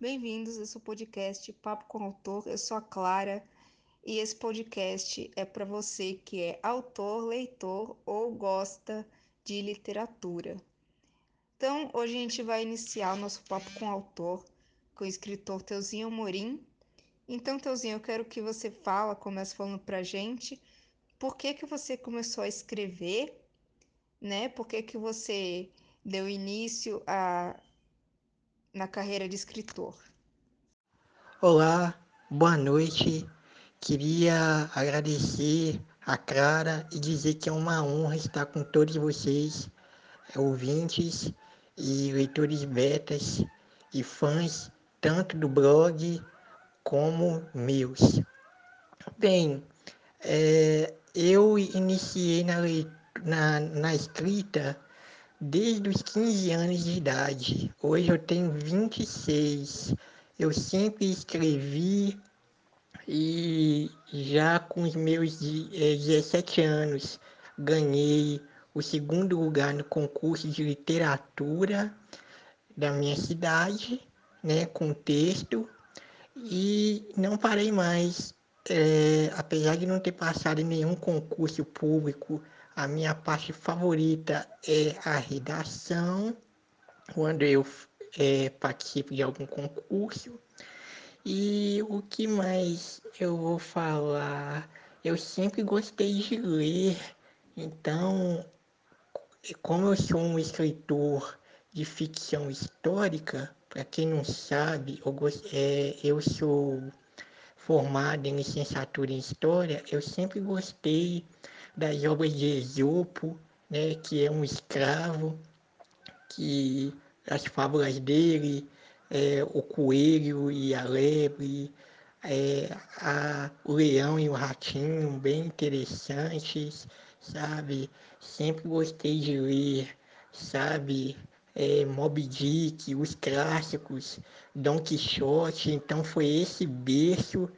Bem-vindos ao seu podcast Papo com Autor. Eu sou a Clara e esse podcast é para você que é autor, leitor ou gosta de literatura. Então, hoje a gente vai iniciar o nosso papo com autor, com o escritor Teuzinho Amorim. Então, Teuzinho, eu quero que você fala, comece falando pra gente, por que que você começou a escrever, né? Por que que você deu início a na carreira de escritor? Olá, boa noite. Queria agradecer a Clara e dizer que é uma honra estar com todos vocês, ouvintes e leitores betas e fãs, tanto do blog como meus. Bem, é, eu iniciei na, na, na escrita desde os 15 anos de idade. Hoje eu tenho 26. Eu sempre escrevi e já com os meus 17 anos ganhei o segundo lugar no concurso de literatura da minha cidade, né, com texto, e não parei mais. É, apesar de não ter passado em nenhum concurso público a minha parte favorita é a redação, quando eu é, participo de algum concurso. E o que mais eu vou falar? Eu sempre gostei de ler, então, como eu sou um escritor de ficção histórica, para quem não sabe, eu, é, eu sou formado em licenciatura em História, eu sempre gostei das obras de Esopo, né, que é um escravo, que as fábulas dele, é, o coelho e a lebre, é, a, o leão e o ratinho, bem interessantes, sabe? Sempre gostei de ler, sabe? É, Moby Dick, os clássicos, Dom Quixote, então foi esse berço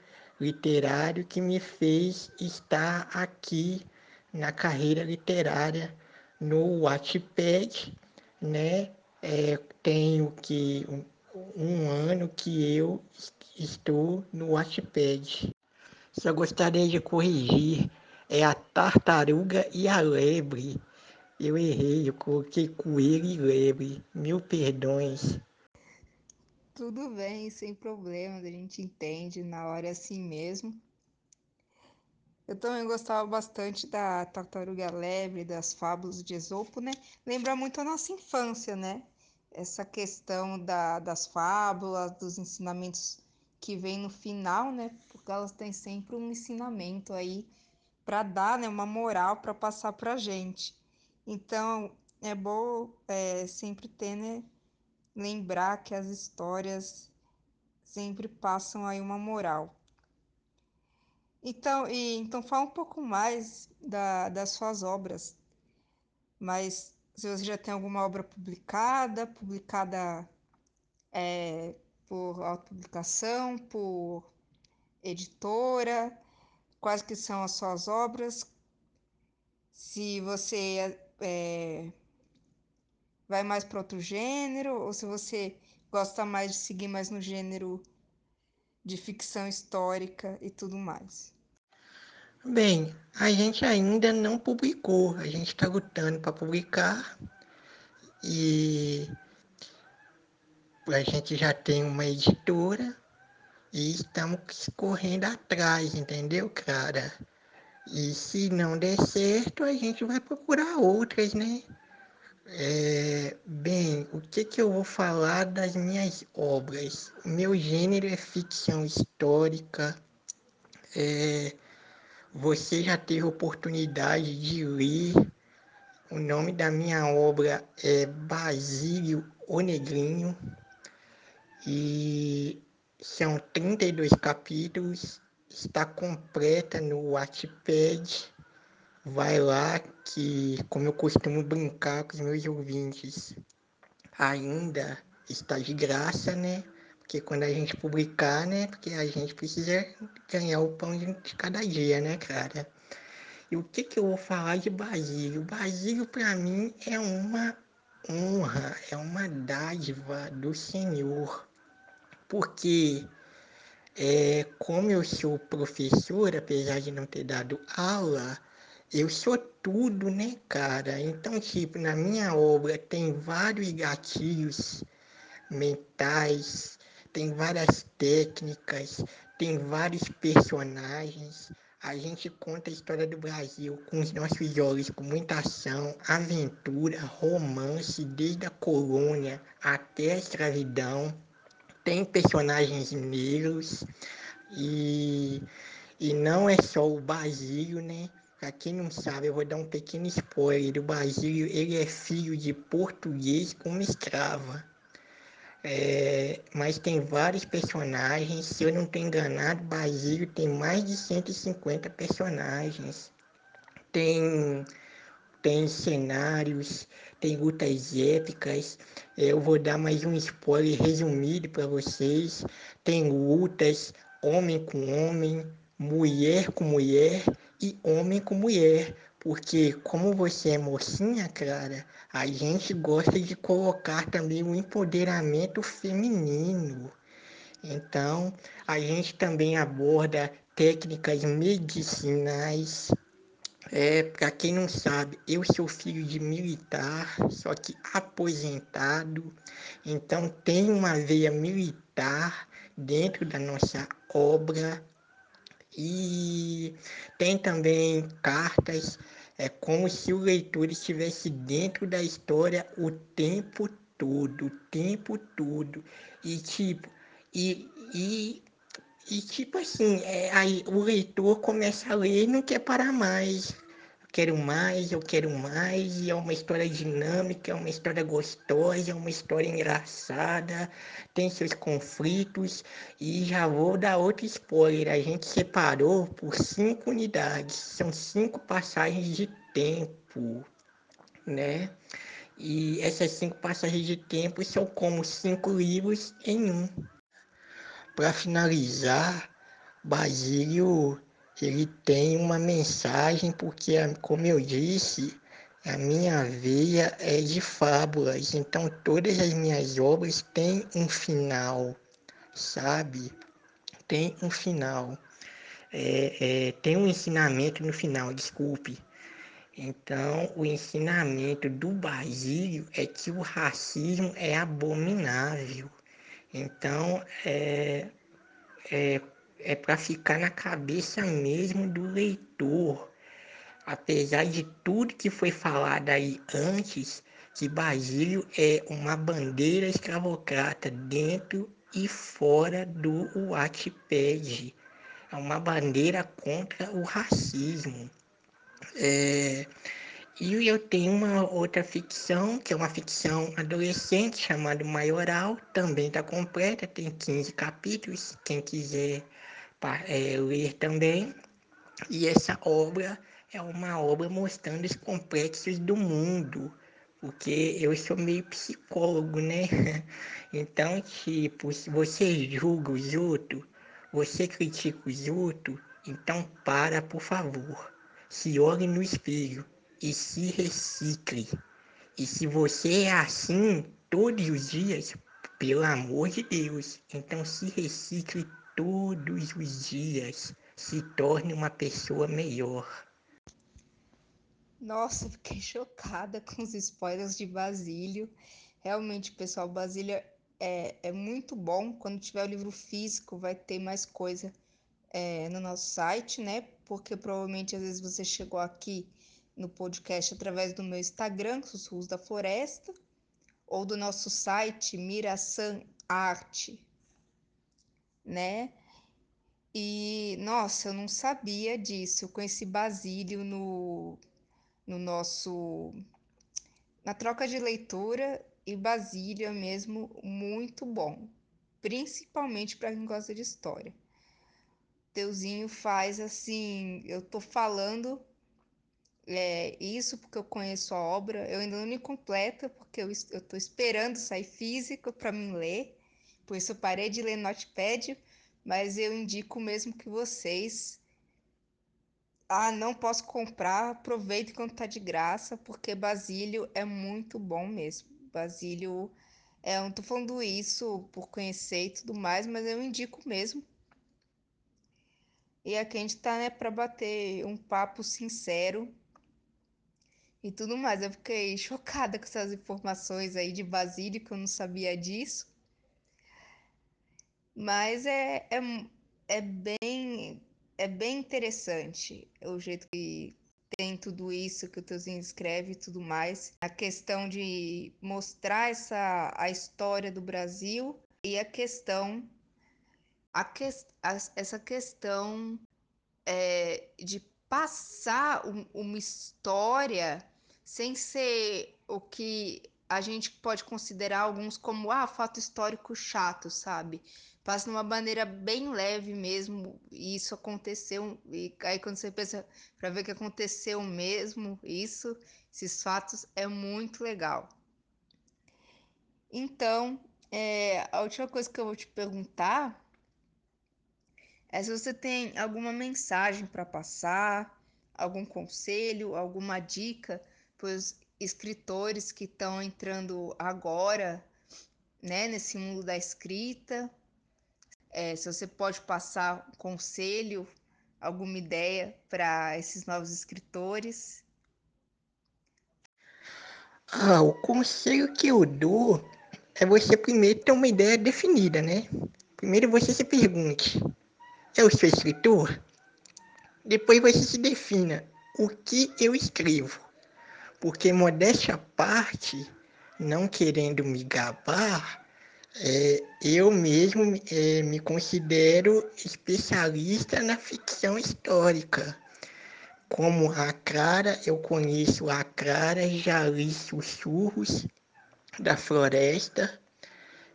literário que me fez estar aqui na carreira literária no Wattpad, né? É, tenho que um, um, ano que eu estou no Wattpad. Só gostaria de corrigir, é a tartaruga e a lebre. Eu errei, eu coloquei coelho e lebre. Mil perdões. Tudo bem, sem problema, a gente entende, na hora assim mesmo. Eu também gostava bastante da Tartaruga Lebre, das fábulas de Esopo, né? Lembra muito a nossa infância, né? Essa questão da, das fábulas, dos ensinamentos que vem no final, né? Porque elas têm sempre um ensinamento aí para dar, né? Uma moral para passar para gente. Então é bom é, sempre ter, né? Lembrar que as histórias sempre passam aí uma moral. Então, e, então fala um pouco mais da, das suas obras. Mas se você já tem alguma obra publicada, publicada é, por autopublicação, por editora, quais que são as suas obras, se você é, vai mais para outro gênero, ou se você gosta mais de seguir mais no gênero de ficção histórica e tudo mais. Bem, a gente ainda não publicou, a gente está lutando para publicar e a gente já tem uma editora e estamos correndo atrás, entendeu, cara? E se não der certo, a gente vai procurar outras, né? É, bem, o que, que eu vou falar das minhas obras? O meu gênero é ficção histórica. É, você já teve oportunidade de ler. O nome da minha obra é Basílio o Negrinho e são 32 capítulos. Está completa no Wattpad. Vai lá que, como eu costumo brincar com os meus ouvintes, ainda está de graça, né? Porque quando a gente publicar, né? Porque a gente precisa ganhar o pão de cada dia, né, cara? E o que, que eu vou falar de Basílio? Basílio, para mim, é uma honra, é uma dádiva do Senhor. porque é, como eu sou professor, apesar de não ter dado aula, eu sou tudo, né, cara? Então, tipo, na minha obra tem vários gatilhos mentais, tem várias técnicas, tem vários personagens. A gente conta a história do Brasil com os nossos olhos, com muita ação, aventura, romance, desde a colônia até a escravidão. Tem personagens negros e, e não é só o Basílio, né? Pra quem não sabe, eu vou dar um pequeno spoiler. O Basílio, ele é filho de português com escrava. É, mas tem vários personagens. Se eu não estou enganado, Basílio tem mais de 150 personagens. Tem, tem cenários, tem lutas épicas. Eu vou dar mais um spoiler resumido para vocês. Tem lutas homem com homem, mulher com mulher e homem com mulher. Porque como você é mocinha, Clara, a gente gosta de colocar também o empoderamento feminino. Então, a gente também aborda técnicas medicinais. É, para quem não sabe, eu sou filho de militar, só que aposentado. Então, tem uma veia militar dentro da nossa obra. E tem também cartas é como se o leitor estivesse dentro da história o tempo todo, o tempo todo. E tipo, e, e, e tipo assim, é, aí o leitor começa a ler e não quer parar mais quero mais, eu quero mais, e é uma história dinâmica, é uma história gostosa, é uma história engraçada, tem seus conflitos, e já vou dar outro spoiler, a gente separou por cinco unidades, são cinco passagens de tempo, né? E essas cinco passagens de tempo são como cinco livros em um. Para finalizar, Basílio ele tem uma mensagem, porque, como eu disse, a minha veia é de fábulas, então todas as minhas obras têm um final, sabe? Tem um final. É, é, tem um ensinamento no final, desculpe. Então, o ensinamento do Basílio é que o racismo é abominável. Então, é, é é para ficar na cabeça mesmo do leitor. Apesar de tudo que foi falado aí antes, que Basílio é uma bandeira escravocrata dentro e fora do Wattpad. É uma bandeira contra o racismo. É, e eu tenho uma outra ficção, que é uma ficção adolescente, chamada Maioral, também está completa, tem 15 capítulos, quem quiser é, ler também. E essa obra é uma obra mostrando os complexos do mundo, porque eu sou meio psicólogo, né? Então, tipo, se você julga os outros, você critica os outros, então para, por favor. Se olhe no espelho e se recicle. E se você é assim todos os dias, pelo amor de Deus, então se recicle todos os dias se torne uma pessoa melhor. Nossa, fiquei chocada com os spoilers de Basílio. Realmente, pessoal, Basílio é, é muito bom. Quando tiver o livro físico, vai ter mais coisa é, no nosso site, né? Porque provavelmente às vezes você chegou aqui no podcast através do meu Instagram, Sussurros da Floresta, ou do nosso site Mirasan Arte, né? E nossa, eu não sabia disso. Eu conheci Basílio no, no nosso na troca de leitura e Basílio é mesmo muito bom, principalmente para quem gosta de história. Teuzinho faz assim, eu tô falando é, isso porque eu conheço a obra, eu ainda não me completa porque eu, tô esperando sair físico para mim ler, eu parei de ler Notepad, mas eu indico mesmo que vocês. Ah, não posso comprar, aproveite quando tá de graça, porque Basílio é muito bom mesmo. Basílio É, eu não tô falando isso por conhecer e tudo mais, mas eu indico mesmo. E aqui a gente tá, né, pra bater um papo sincero e tudo mais. Eu fiquei chocada com essas informações aí de Basílio, que eu não sabia disso. Mas é, é, é bem é bem interessante o jeito que tem tudo isso que o Teuzinho escreve e tudo mais. A questão de mostrar essa a história do Brasil e a questão a que, a, essa questão é, de passar um, uma história sem ser o que a gente pode considerar alguns como ah, fato histórico chato, sabe? Passa de uma maneira bem leve mesmo, e isso aconteceu, e aí quando você pensa para ver que aconteceu mesmo, isso, esses fatos, é muito legal. Então, é, a última coisa que eu vou te perguntar é se você tem alguma mensagem para passar, algum conselho, alguma dica os escritores que estão entrando agora, né, nesse mundo da escrita. É, se você pode passar um conselho, alguma ideia para esses novos escritores. Ah, o conselho que eu dou é você primeiro ter uma ideia definida, né? Primeiro você se pergunte: eu sou escritor? Depois você se defina o que eu escrevo. Porque modéstia à parte, não querendo me gabar, é, eu mesmo é, me considero especialista na ficção histórica. Como a Clara, eu conheço a Clara, já li Sussurros da Floresta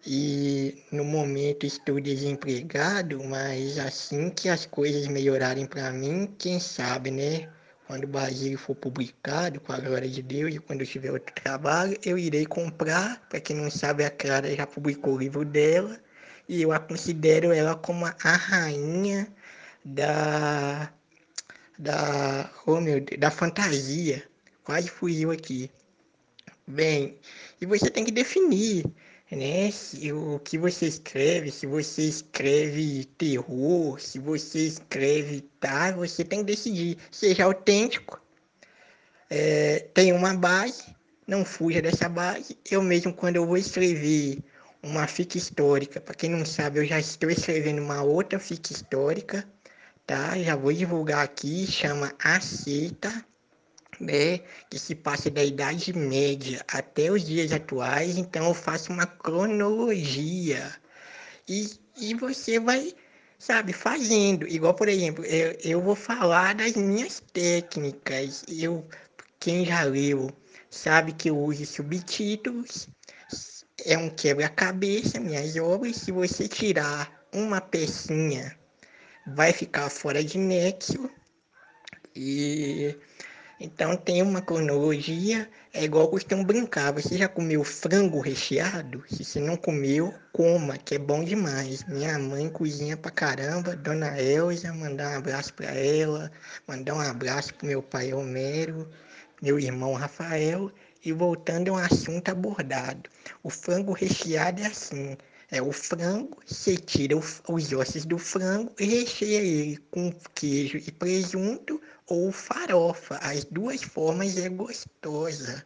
e no momento estou desempregado, mas assim que as coisas melhorarem para mim, quem sabe, né? Quando o Basílio for publicado, com a glória de Deus, e quando eu tiver outro trabalho, eu irei comprar. Para quem não sabe, a Clara já publicou o livro dela. E eu a considero ela como a rainha da. da. Oh meu Deus, da fantasia. Quase fugiu aqui. Bem, e você tem que definir, né? O que você escreve, se você escreve terror, se você escreve tá, você tem que decidir. Seja autêntico, é, tem uma base, não fuja dessa base. Eu mesmo, quando eu vou escrever uma fic histórica, para quem não sabe, eu já estou escrevendo uma outra fic histórica, tá? Já vou divulgar aqui, chama Aceita né, que se passa da Idade Média até os dias atuais, então eu faço uma cronologia e, e você vai, sabe, fazendo. Igual, por exemplo, eu, eu vou falar das minhas técnicas. Eu, quem já leu sabe que eu uso subtítulos, é um quebra-cabeça, minhas obras. Se você tirar uma pecinha, vai ficar fora de nexo. E então tem uma cronologia, é igual costumo brincar. Você já comeu frango recheado? Se você não comeu, coma, que é bom demais. Minha mãe cozinha pra caramba, Dona Elza, mandar um abraço pra ela, mandar um abraço pro meu pai Homero, meu irmão Rafael. E voltando ao assunto abordado, o frango recheado é assim. É o frango, você tira os ossos do frango e recheia ele com queijo e presunto ou farofa. As duas formas é gostosa.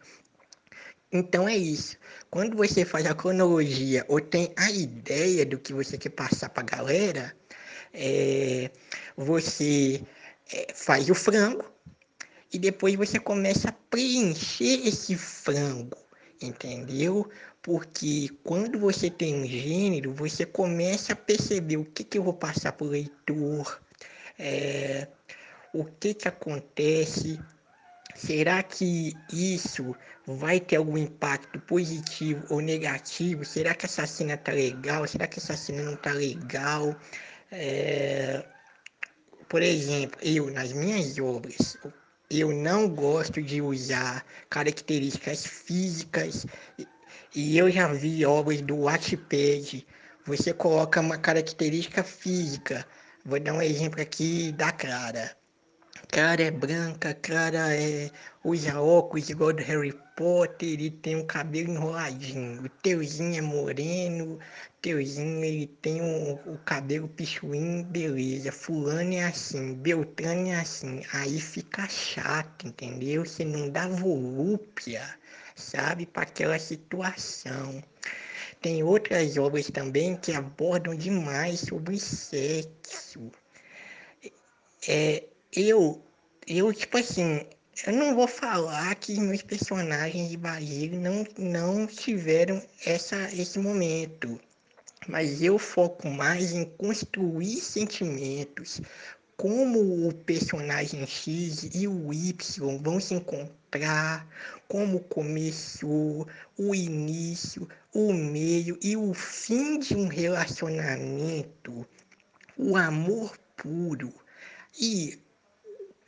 Então é isso. Quando você faz a cronologia ou tem a ideia do que você quer passar para a galera, é, você é, faz o frango e depois você começa a preencher esse frango, entendeu? Porque quando você tem um gênero, você começa a perceber o que, que eu vou passar para o leitor. É, o que, que acontece? Será que isso vai ter algum impacto positivo ou negativo? Será que essa cena tá legal? Será que essa cena não tá legal? É... Por exemplo, eu nas minhas obras, eu não gosto de usar características físicas e eu já vi obras do Wattpad. Você coloca uma característica física. Vou dar um exemplo aqui da Clara cara é branca, cara é usa óculos igual do Harry Potter e tem um cabelo enroladinho. O teuzinho é moreno, teuzinho ele tem um, o cabelo pichuinho, beleza. Fulano é assim, Beltrano é assim. Aí fica chato, entendeu? Você não dá volúpia, sabe, para aquela situação. Tem outras obras também que abordam demais sobre sexo. É, eu, eu, tipo assim, eu não vou falar que meus personagens de Basílio não, não tiveram essa, esse momento, mas eu foco mais em construir sentimentos, como o personagem X e o Y vão se encontrar, como começou, o início, o meio e o fim de um relacionamento, o amor puro. E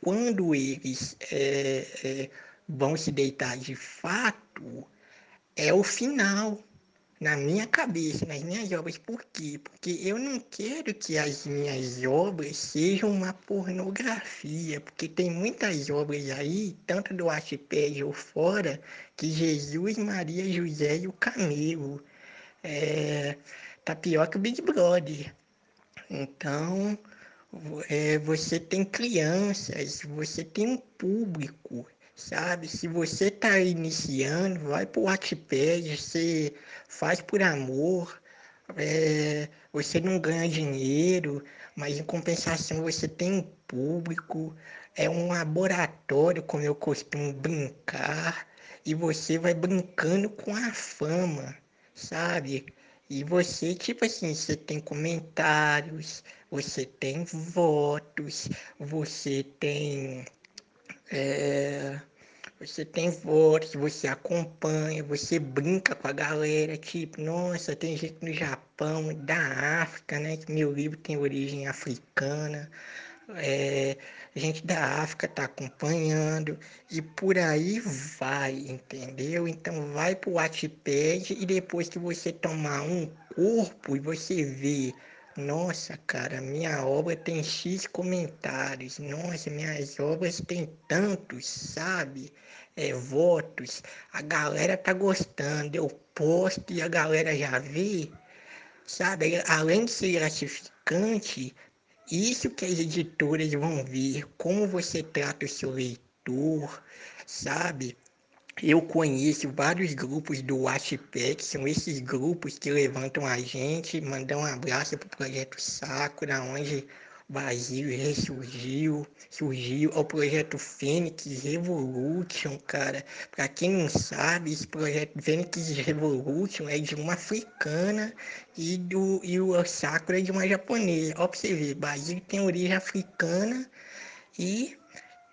quando eles é, é, vão se deitar de fato, é o final. Na minha cabeça, nas minhas obras. Por quê? Porque eu não quero que as minhas obras sejam uma pornografia. Porque tem muitas obras aí, tanto do archipélago fora, que Jesus, Maria, José e o Camelo. É, tá pior que o Big Brother. Então, é, você tem crianças, você tem um público, sabe? Se você está iniciando, vai para o Wattpad, você faz por amor, é, você não ganha dinheiro, mas em compensação você tem um público, é um laboratório, como eu costumo brincar, e você vai brincando com a fama, sabe? E você, tipo assim, você tem comentários, você tem votos, você tem. É, você tem votos, você acompanha, você brinca com a galera, tipo, nossa, tem gente no Japão, da África, né? Que meu livro tem origem africana. É, gente da África tá acompanhando e por aí vai, entendeu? Então vai pro Wattpad e depois que você tomar um corpo e você vê nossa, cara, minha obra tem X comentários. Nossa, minhas obras têm tantos, sabe? É, votos. A galera tá gostando. Eu posto e a galera já vê. Sabe? Além de ser gratificante, isso que as editoras vão ver. Como você trata o seu leitor, sabe? Eu conheço vários grupos do WhatsApp, são esses grupos que levantam a gente, mandam um abraço para o Projeto Sakura, onde Basílio ressurgiu, surgiu ao projeto Fênix Revolution, cara. Para quem não sabe, esse projeto Fênix Revolution é de uma africana e, do, e o Sakura é de uma japonesa. Ó, pra você ver, Basílio tem origem africana e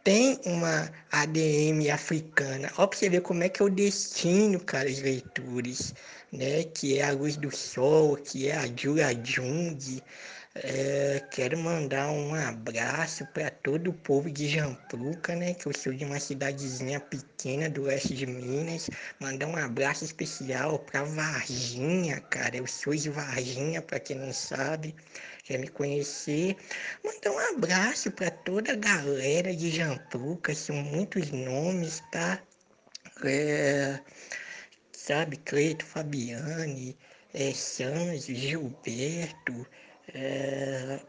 tem uma ADM africana. Ó, pra você ver como é que é o destino, cara, os leitores, né? Que é a luz do sol, que é a Jura Jung. É, quero mandar um abraço para todo o povo de Jampruca, né? Que eu sou de uma cidadezinha pequena do oeste de Minas. Mandar um abraço especial para Varginha, cara. Eu sou de Varginha, para quem não sabe quer me conhecer, mandar um abraço para toda a galera de Jampruca, são muitos nomes, tá? É, sabe, Cleito Fabiane, é, Gilberto, é,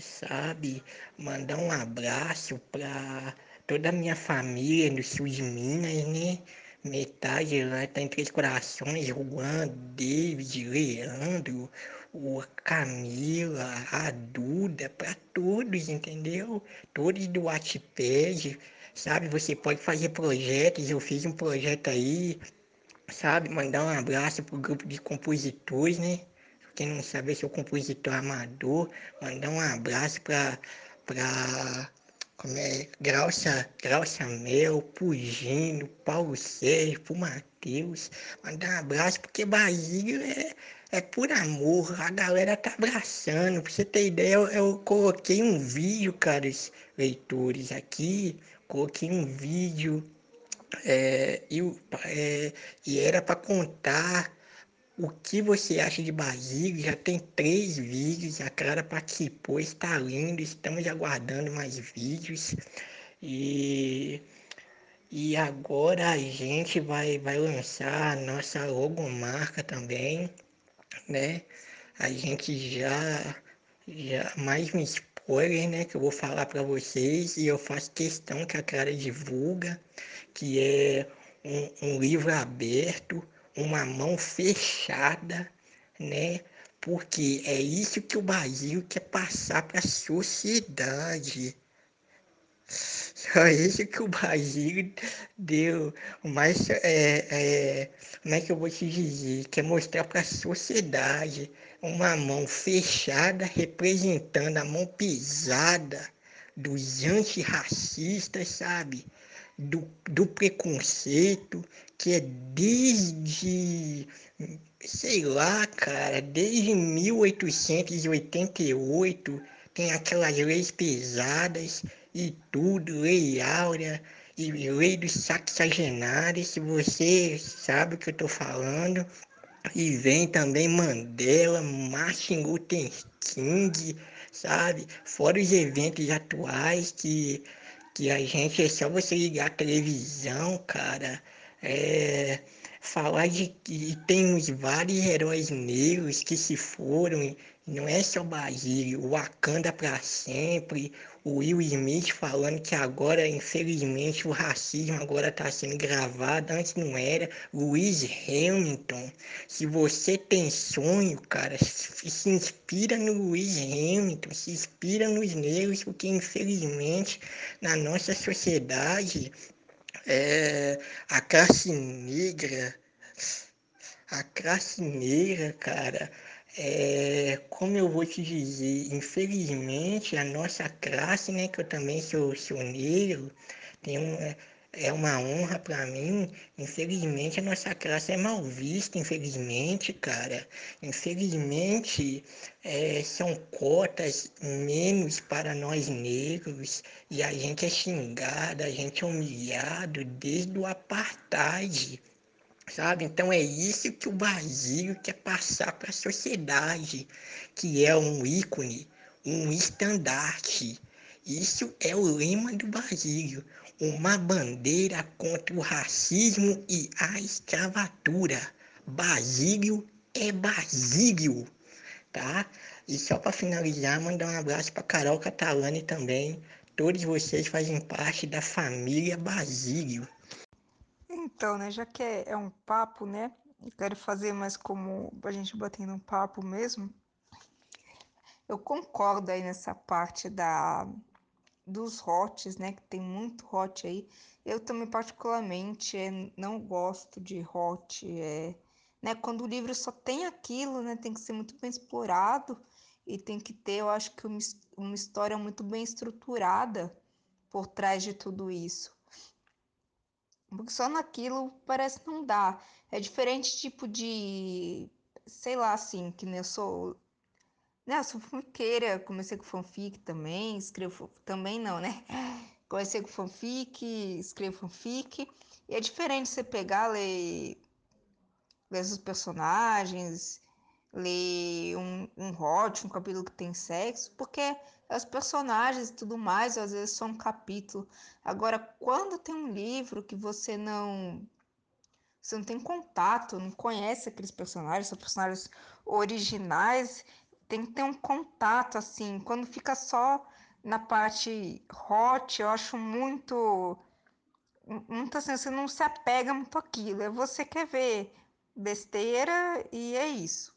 sabe, mandar um abraço para toda a minha família no sul de Minas, né? Metade lá tá em Três Corações, Juan, David, Leandro, o Camila, a Duda, para todos, entendeu? Todos do Wattpad, sabe? Você pode fazer projetos, eu fiz um projeto aí, sabe? Mandar um abraço pro grupo de compositores, né? Quem não sabe, eu sou compositor amador, mandar um abraço para pra como é, Grauça, Grauça Mel, Pugino, Paulo Sérgio, pro Matheus, mandar um abraço, porque Basílio é, é por amor, a galera tá abraçando. Pra você ter ideia, eu, eu coloquei um vídeo, caros leitores, aqui, coloquei um vídeo é, e, é, e era para contar o que você acha de Basílio. Já tem três vídeos, a Clara participou, está lindo, estamos aguardando mais vídeos. E, e agora a gente vai, vai lançar a nossa logomarca também, né? A gente já, já mais um spoiler, né? Que eu vou falar para vocês e eu faço questão que a Clara divulga, que é um, um livro aberto, uma mão fechada, né? Porque é isso que o Brasil quer passar para a sociedade. Só isso que o Brasil deu. Mas, é, é, como é que eu vou te dizer? Quer mostrar para a sociedade uma mão fechada representando a mão pesada dos antirracistas, sabe? Do, do preconceito, que é desde, sei lá, cara, desde 1888 tem aquelas leis pesadas e tudo, lei áurea e lei dos sexagenários, se você sabe o que eu tô falando. E vem também Mandela, Martin Luther King, sabe? Fora os eventos atuais que, que a gente, é só você ligar a televisão, cara, é, falar de que temos vários heróis negros que se foram, não é só Basílio, o Wakanda para sempre, o Will Smith falando que agora, infelizmente, o racismo agora está sendo gravado, antes não era. Louis Hamilton, se você tem sonho, cara, se inspira no Louis Hamilton, se inspira nos negros, porque infelizmente na nossa sociedade é, a classe negra, a classe negra, cara, é, como eu vou te dizer, infelizmente a nossa classe, né, que eu também sou, negro, tem um, é, é uma honra para mim. Infelizmente a nossa classe é mal vista, infelizmente, cara. Infelizmente é, são cotas menos para nós negros e a gente é xingado, a gente é humilhado desde o apartheid sabe? Então é isso que o Brasil quer passar para a sociedade, que é um ícone, um estandarte. Isso é o lema do Brasil, uma bandeira contra o racismo e a escravatura. Basílio é Basílio, tá? E só para finalizar, mandar um abraço para Carol Catalani também. Todos vocês fazem parte da família Basílio. Então, né, já que é, é um papo, né, eu quero fazer mais como a gente batendo um papo mesmo. Eu concordo aí nessa parte da dos hots, né, que tem muito hot aí. Eu também particularmente é, não gosto de hot, é, né, quando o livro só tem aquilo, né, tem que ser muito bem explorado e tem que ter, eu acho que uma, uma história muito bem estruturada por trás de tudo isso. Porque só naquilo parece não dar. É diferente tipo de. Sei lá, assim, que nem eu sou. Né, eu sou fanfiqueira, comecei com fanfic também, escrevo. Também não, né? Comecei com fanfic, escrevo fanfic. E é diferente você pegar, ler, ler os personagens, ler um, um hot, um capítulo que tem sexo, porque os personagens e tudo mais, às vezes só um capítulo. Agora, quando tem um livro que você não você não tem contato, não conhece aqueles personagens, são personagens originais, tem que ter um contato assim. Quando fica só na parte hot, eu acho muito muito assim, você não se apega muito àquilo. É você quer ver besteira e é isso.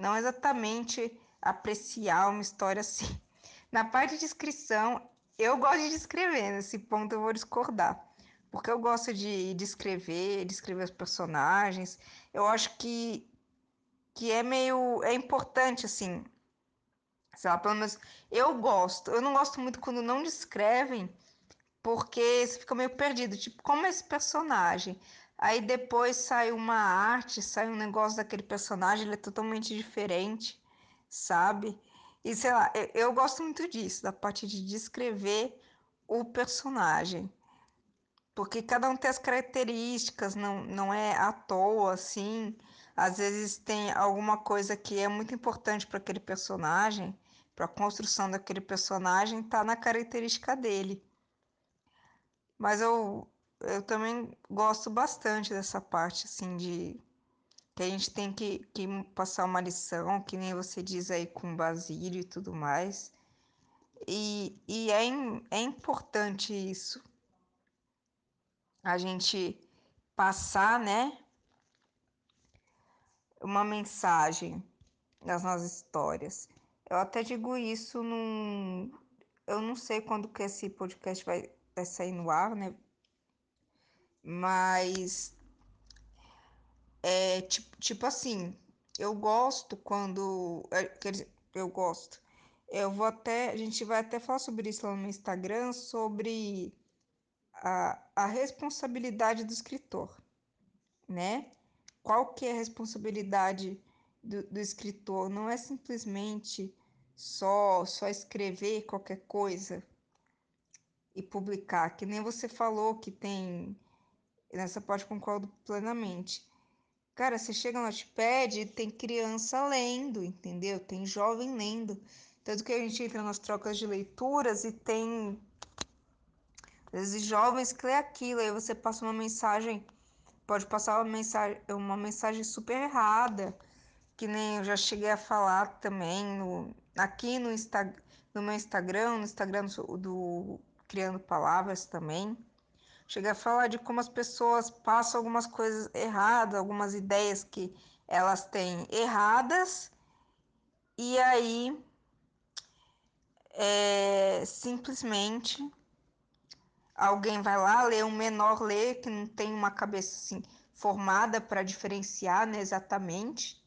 Não exatamente apreciar uma história assim. Na parte de descrição, eu gosto de descrever, nesse ponto eu vou discordar. Porque eu gosto de descrever, descrever os personagens. Eu acho que, que é meio. É importante, assim. Sei lá, pelo menos eu gosto. Eu não gosto muito quando não descrevem, porque você fica meio perdido. Tipo, como é esse personagem? Aí depois sai uma arte, sai um negócio daquele personagem, ele é totalmente diferente, sabe? E sei lá, eu, eu gosto muito disso, da parte de descrever o personagem. Porque cada um tem as características, não, não é à toa, assim. às vezes tem alguma coisa que é muito importante para aquele personagem, para a construção daquele personagem, tá na característica dele. Mas eu, eu também gosto bastante dessa parte, assim, de que a gente tem que, que passar uma lição, que nem você diz aí com Basílio e tudo mais. E, e é, é importante isso. A gente passar, né? Uma mensagem das nossas histórias. Eu até digo isso num. Eu não sei quando que esse podcast vai, vai sair no ar, né? Mas é tipo, tipo assim, eu gosto quando. É, quer dizer, eu gosto. Eu vou até. A gente vai até falar sobre isso lá no Instagram, sobre a, a responsabilidade do escritor, né? Qual que é a responsabilidade do, do escritor? Não é simplesmente só, só escrever qualquer coisa e publicar, que nem você falou que tem. Nessa parte concordo plenamente. Cara, você chega no Notepad, tem criança lendo, entendeu? Tem jovem lendo. Tanto que a gente entra nas trocas de leituras e tem às vezes jovens que lê aquilo, aí você passa uma mensagem, pode passar uma mensagem, uma mensagem super errada, que nem eu já cheguei a falar também no, aqui no, Insta, no meu Instagram, no Instagram do, do Criando Palavras também. Cheguei a falar de como as pessoas passam algumas coisas erradas, algumas ideias que elas têm erradas, e aí é, simplesmente alguém vai lá, lê um menor lê, que não tem uma cabeça assim formada para diferenciar né, exatamente,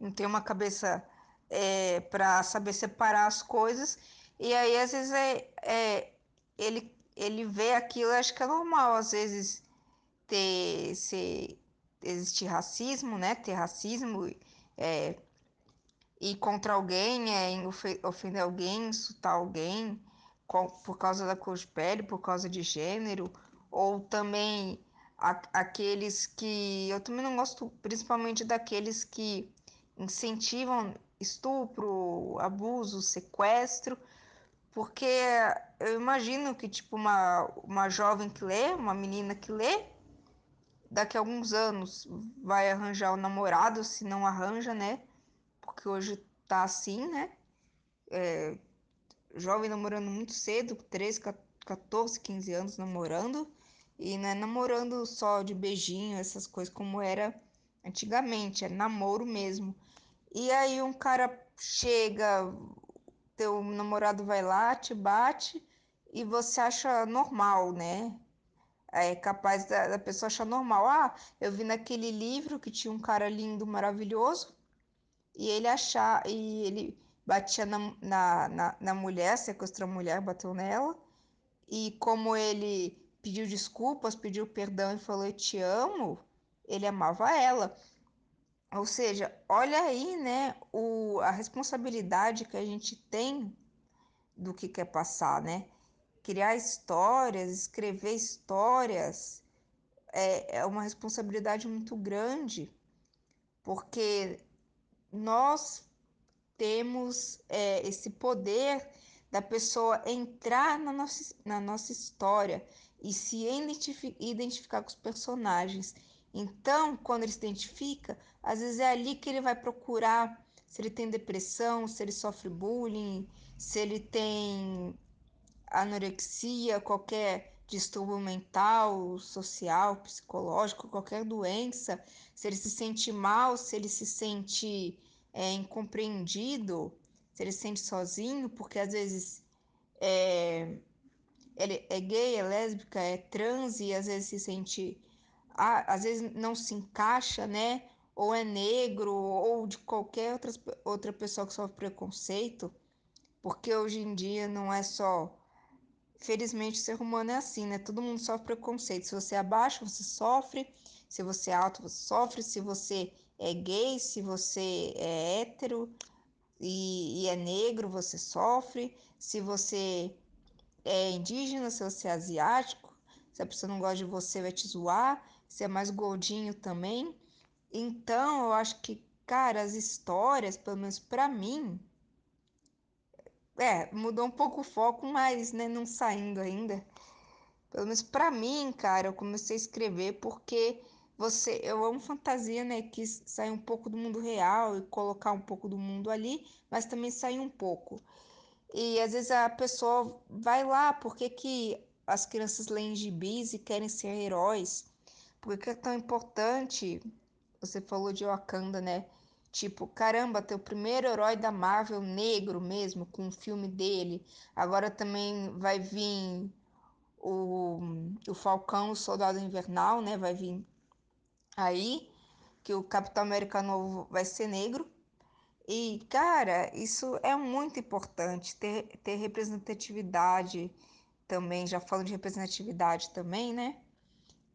não tem uma cabeça é, para saber separar as coisas, e aí às vezes é, é, ele, ele vê aquilo, acho que é normal, às vezes ter, ser, existir racismo, né, ter racismo, é, ir contra alguém, é, ofender alguém, insultar alguém, por causa da cor de pele, por causa de gênero, ou também a, aqueles que. Eu também não gosto, principalmente daqueles que incentivam estupro, abuso, sequestro, porque eu imagino que, tipo, uma, uma jovem que lê, uma menina que lê, daqui a alguns anos vai arranjar o um namorado, se não arranja, né? Porque hoje tá assim, né? É, jovem namorando muito cedo, 13, 14, 15 anos namorando, e não é namorando só de beijinho, essas coisas como era antigamente, é namoro mesmo. E aí um cara chega, teu namorado vai lá, te bate e você acha normal, né? É capaz da, da pessoa achar normal. Ah, eu vi naquele livro que tinha um cara lindo, maravilhoso, e ele achar, e ele batia na, na, na, na mulher, sequestrou a mulher, bateu nela. E como ele pediu desculpas, pediu perdão e falou eu te amo, ele amava ela. Ou seja, olha aí, né, o, a responsabilidade que a gente tem do que quer passar, né? Criar histórias, escrever histórias é, é uma responsabilidade muito grande, porque nós temos é, esse poder da pessoa entrar na nossa, na nossa história e se identificar com os personagens. Então, quando ele se identifica, às vezes é ali que ele vai procurar se ele tem depressão, se ele sofre bullying, se ele tem anorexia, qualquer distúrbio mental, social, psicológico, qualquer doença, se ele se sente mal, se ele se sente é, incompreendido, se ele se sente sozinho, porque às vezes é, ele é gay, é lésbica, é trans e às vezes se sente, às vezes não se encaixa, né? Ou é negro, ou de qualquer outra, outra pessoa que sofre preconceito, porque hoje em dia não é só. Felizmente, o ser humano é assim, né? Todo mundo sofre preconceito. Se você é baixo, você sofre. Se você é alto, você sofre. Se você é gay, se você é hétero e, e é negro, você sofre. Se você é indígena, se você é asiático, se a pessoa não gosta de você, vai te zoar. Se é mais gordinho também. Então, eu acho que, cara, as histórias, pelo menos para mim, é, mudou um pouco o foco, mas, né, não saindo ainda. Pelo menos para mim, cara, eu comecei a escrever porque você, eu amo fantasia, né? Quis sair um pouco do mundo real e colocar um pouco do mundo ali, mas também sair um pouco. E às vezes a pessoa vai lá, por que que as crianças leem gibis e querem ser heróis? Por que é tão importante? Você falou de Wakanda, né? Tipo, caramba, teu primeiro herói da Marvel negro mesmo, com o filme dele. Agora também vai vir o, o Falcão, o Soldado Invernal, né? Vai vir aí, que o Capitão América novo vai ser negro. E, cara, isso é muito importante, ter, ter representatividade também, já falando de representatividade também, né?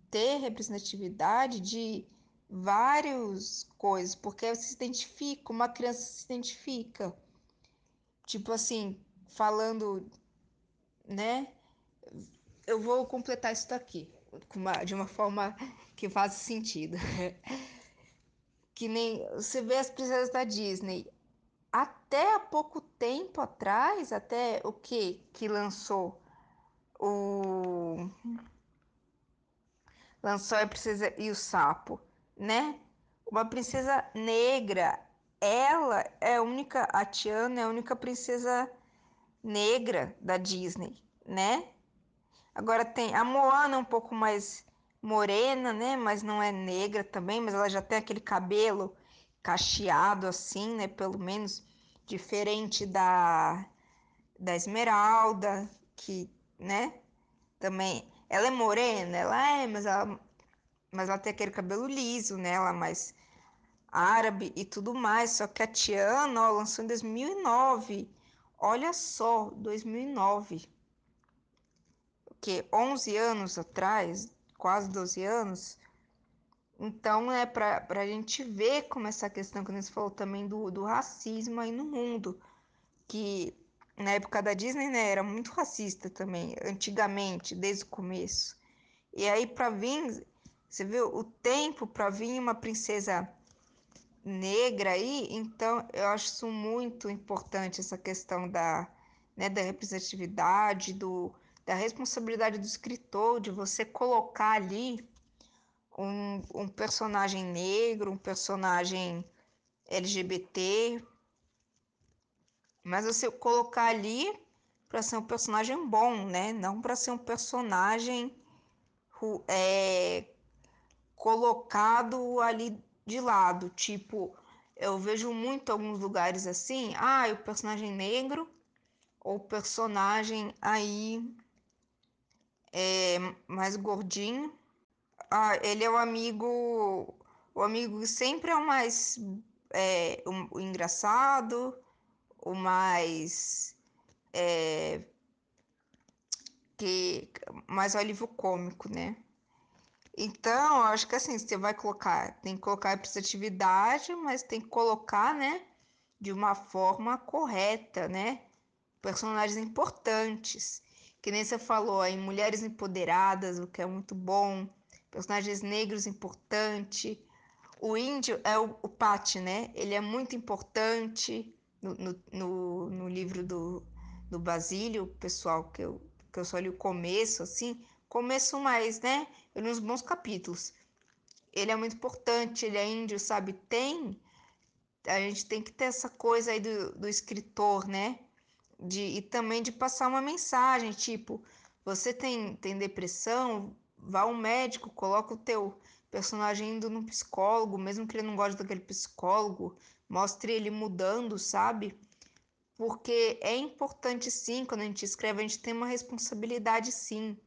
Ter representatividade de várias coisas, porque se identifica, uma criança se identifica. Tipo assim, falando, né? Eu vou completar isso daqui de uma forma que faça sentido. que nem você vê as princesas da Disney. Até há pouco tempo atrás, até o que que lançou o lançou a princesa e o sapo, né? Uma princesa negra. Ela é a única, a Tiana é a única princesa negra da Disney, né? Agora tem a Moana um pouco mais morena, né? Mas não é negra também, mas ela já tem aquele cabelo cacheado assim, né? Pelo menos diferente da da Esmeralda, que, né? Também ela é morena, ela é, mas ela mas ela tem aquele cabelo liso, né? Ela é mais árabe e tudo mais. Só que a Tiana ó, lançou em 2009. Olha só, 2009 que 11 anos atrás, quase 12 anos. Então, é para a gente ver como essa questão que você falou também do, do racismo aí no mundo, que na época da Disney né, era muito racista também, antigamente, desde o começo. E aí, para vir, você viu o tempo para vir uma princesa negra aí, então eu acho isso muito importante, essa questão da, né, da representatividade, do, da responsabilidade do escritor, de você colocar ali um, um personagem negro, um personagem LGBT, mas você colocar ali para ser um personagem bom, né? Não para ser um personagem é, colocado ali de lado. Tipo, eu vejo muito alguns lugares assim, ah, o personagem negro ou personagem aí é mais gordinho. Ah, ele é o amigo. O amigo sempre é o mais é, o, o engraçado, o mais. É, que, mais alívio cômico, né? Então, acho que assim, você vai colocar, tem que colocar a representatividade, mas tem que colocar, né, de uma forma correta, né? Personagens importantes que nem você falou aí, mulheres empoderadas, o que é muito bom, personagens negros importante. O índio é o, o né? Ele é muito importante no, no, no, no livro do, do Basílio, pessoal, que eu, que eu só li o começo, assim, começo mais, né? Uns bons capítulos. Ele é muito importante, ele é índio, sabe? Tem, a gente tem que ter essa coisa aí do, do escritor, né? de, e também de passar uma mensagem, tipo, você tem, tem depressão, vá ao médico, coloca o teu personagem indo no psicólogo, mesmo que ele não goste daquele psicólogo, mostre ele mudando, sabe? Porque é importante sim, quando a gente escreve, a gente tem uma responsabilidade sim.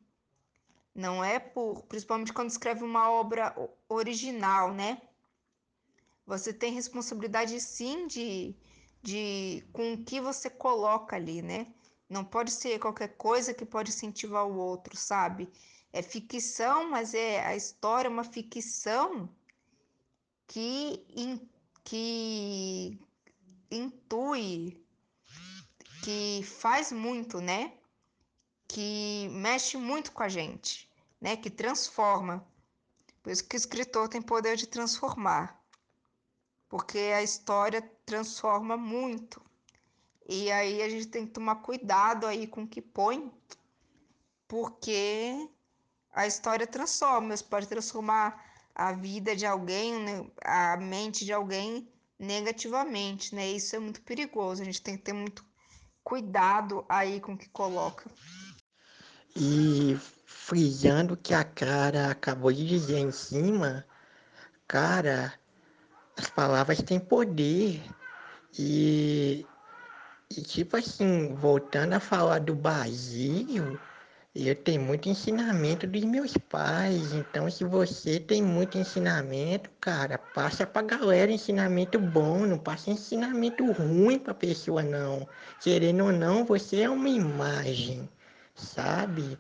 Não é por, principalmente quando escreve uma obra original, né? Você tem responsabilidade sim de de com o que você coloca ali, né? Não pode ser qualquer coisa que pode incentivar o outro, sabe? É ficção, mas é a história é uma ficção que, in, que intui, que faz muito, né? Que mexe muito com a gente, né? Que transforma. Por isso que o escritor tem poder de transformar. porque a história transforma muito. E aí a gente tem que tomar cuidado aí com o que põe, porque a história transforma, você pode transformar a vida de alguém, né, a mente de alguém negativamente, né? Isso é muito perigoso. A gente tem que ter muito cuidado aí com o que coloca. E frisando que a cara acabou de dizer em cima, cara, as palavras têm poder. E, e tipo assim, voltando a falar do Basílio, eu tenho muito ensinamento dos meus pais, então se você tem muito ensinamento, cara, passa pra galera ensinamento bom, não passa ensinamento ruim pra pessoa não. Querendo ou não, você é uma imagem, sabe?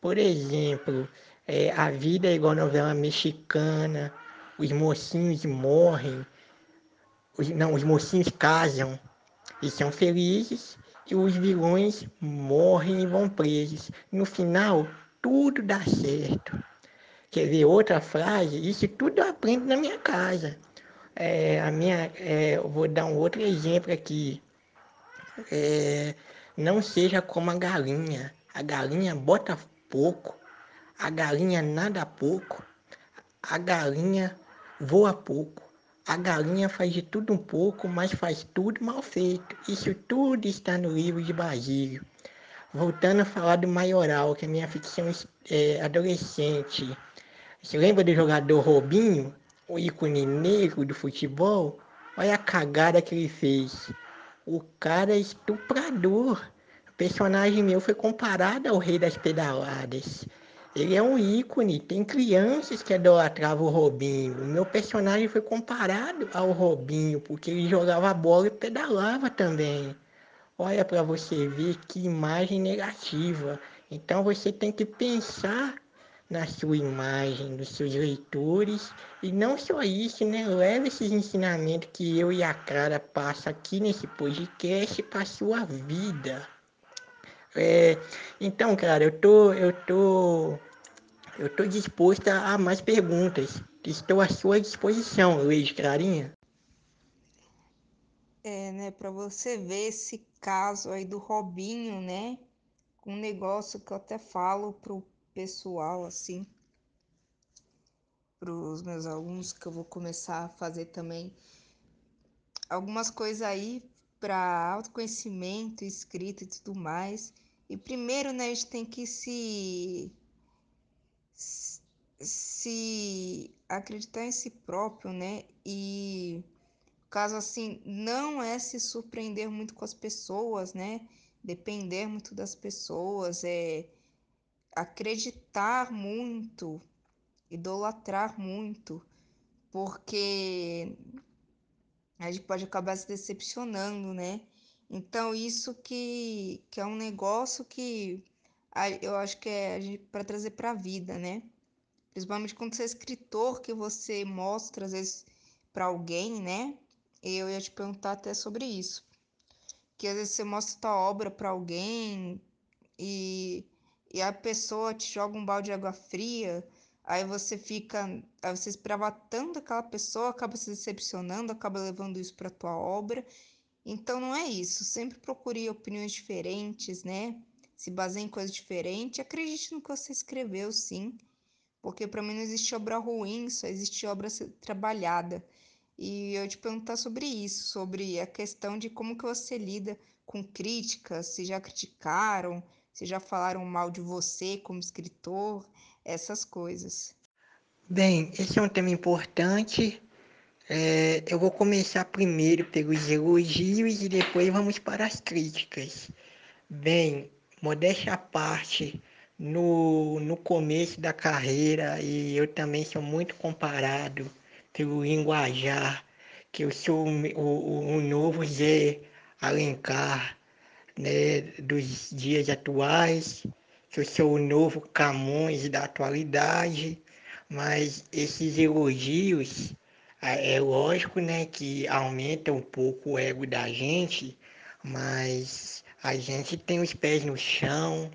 Por exemplo, é, a vida é igual novela mexicana, os mocinhos morrem, os, não, os mocinhos casam e são felizes, e os vilões morrem e vão presos. No final, tudo dá certo. Quer ver outra frase? Isso tudo eu aprendo na minha casa. É, a minha, é, eu vou dar um outro exemplo aqui. É, não seja como a galinha. A galinha bota pouco, a galinha nada pouco, a galinha voa pouco. A galinha faz de tudo um pouco, mas faz tudo mal feito. Isso tudo está no livro de Basílio. Voltando a falar do Maioral, que é minha ficção é, adolescente. Você lembra do jogador Robinho, o ícone negro do futebol? Olha a cagada que ele fez. O cara é estuprador. Personagem meu foi comparado ao rei das pedaladas. Ele é um ícone, tem crianças que idolatravam o Robinho. O meu personagem foi comparado ao Robinho, porque ele jogava bola e pedalava também. Olha para você ver que imagem negativa. Então você tem que pensar na sua imagem, nos seus leitores. E não só isso, né? Leve esses ensinamentos que eu e a Clara passa aqui nesse podcast para sua vida. É, então, cara, eu tô, eu tô, eu tô disposta a mais perguntas. Estou à sua disposição, Luiz Clarinha. É, né, para você ver esse caso aí do Robinho, né? Um negócio que eu até falo pro pessoal assim, pros meus alunos que eu vou começar a fazer também algumas coisas aí para autoconhecimento, escrita e tudo mais. E primeiro, né, a gente tem que se se acreditar em si próprio, né? E caso assim, não é se surpreender muito com as pessoas, né? Depender muito das pessoas, é acreditar muito, idolatrar muito, porque a gente pode acabar se decepcionando, né? Então, isso que, que é um negócio que eu acho que é para trazer para a vida, né? Principalmente quando você é escritor, que você mostra, às vezes, para alguém, né? Eu ia te perguntar até sobre isso. Que às vezes você mostra tua obra para alguém e, e a pessoa te joga um balde de água fria, aí você fica, aí você esperava tanto daquela pessoa, acaba se decepcionando, acaba levando isso para tua obra. Então não é isso. Sempre procure opiniões diferentes, né? Se baseie em coisas diferentes. Acredite no que você escreveu, sim. Porque para mim não existe obra ruim, só existe obra trabalhada. E eu te perguntar sobre isso, sobre a questão de como que você lida com críticas, se já criticaram, se já falaram mal de você como escritor, essas coisas. Bem, esse é um tema importante. É, eu vou começar primeiro pelos elogios e depois vamos para as críticas. Bem, modéstia à parte, no, no começo da carreira, e eu também sou muito comparado pelo linguajar, que eu sou o, o, o novo Zé Alencar né, dos dias atuais, que eu sou o novo Camões da atualidade, mas esses elogios, é lógico né, que aumenta um pouco o ego da gente, mas a gente tem os pés no chão,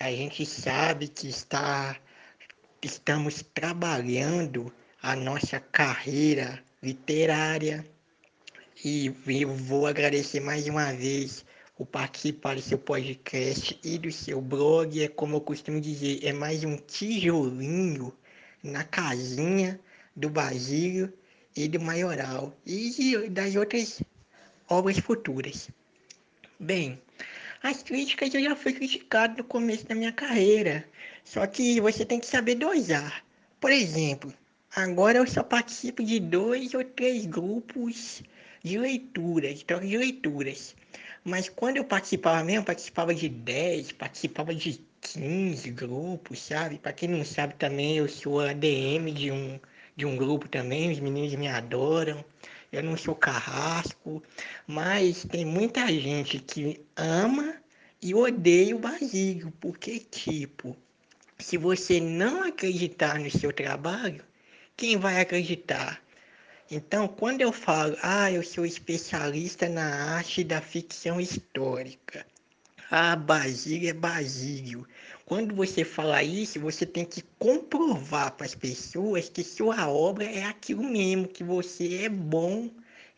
a gente sabe que está, estamos trabalhando a nossa carreira literária. E eu vou agradecer mais uma vez o participar do seu podcast e do seu blog. É como eu costumo dizer, é mais um tijolinho na casinha do Basílio e do Maioral e das outras obras futuras. Bem, as críticas eu já fui criticado no começo da minha carreira, só que você tem que saber dosar. Por exemplo, agora eu só participo de dois ou três grupos de leituras, troca de leituras. Mas quando eu participava mesmo, participava de 10, participava de 15 grupos, sabe? Para quem não sabe também, eu sou ADM de um, de um grupo também, os meninos me adoram. Eu não sou carrasco, mas tem muita gente que ama e odeia o Basílio, porque, tipo, se você não acreditar no seu trabalho, quem vai acreditar? Então, quando eu falo, ah, eu sou especialista na arte da ficção histórica, ah, Basílio é Basílio. Quando você fala isso, você tem que comprovar para as pessoas que sua obra é aquilo mesmo, que você é bom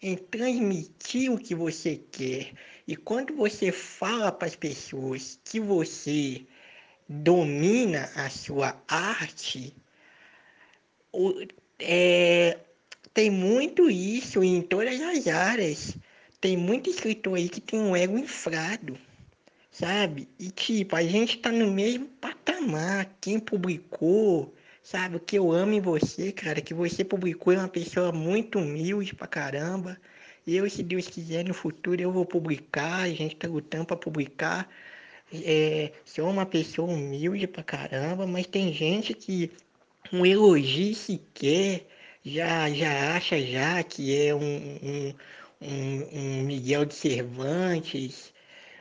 em transmitir o que você quer. E quando você fala para as pessoas que você domina a sua arte, é, tem muito isso em todas as áreas. Tem muito escritor aí que tem um ego inflado, sabe? E tipo, a gente tá no mesmo patamar. Quem publicou, sabe? O que eu amo em você, cara, que você publicou é uma pessoa muito humilde pra caramba. Eu, se Deus quiser, no futuro eu vou publicar, a gente tá lutando pra publicar. É, sou uma pessoa humilde pra caramba, mas tem gente que um elogio sequer já, já acha já que é um, um, um, um Miguel de Cervantes,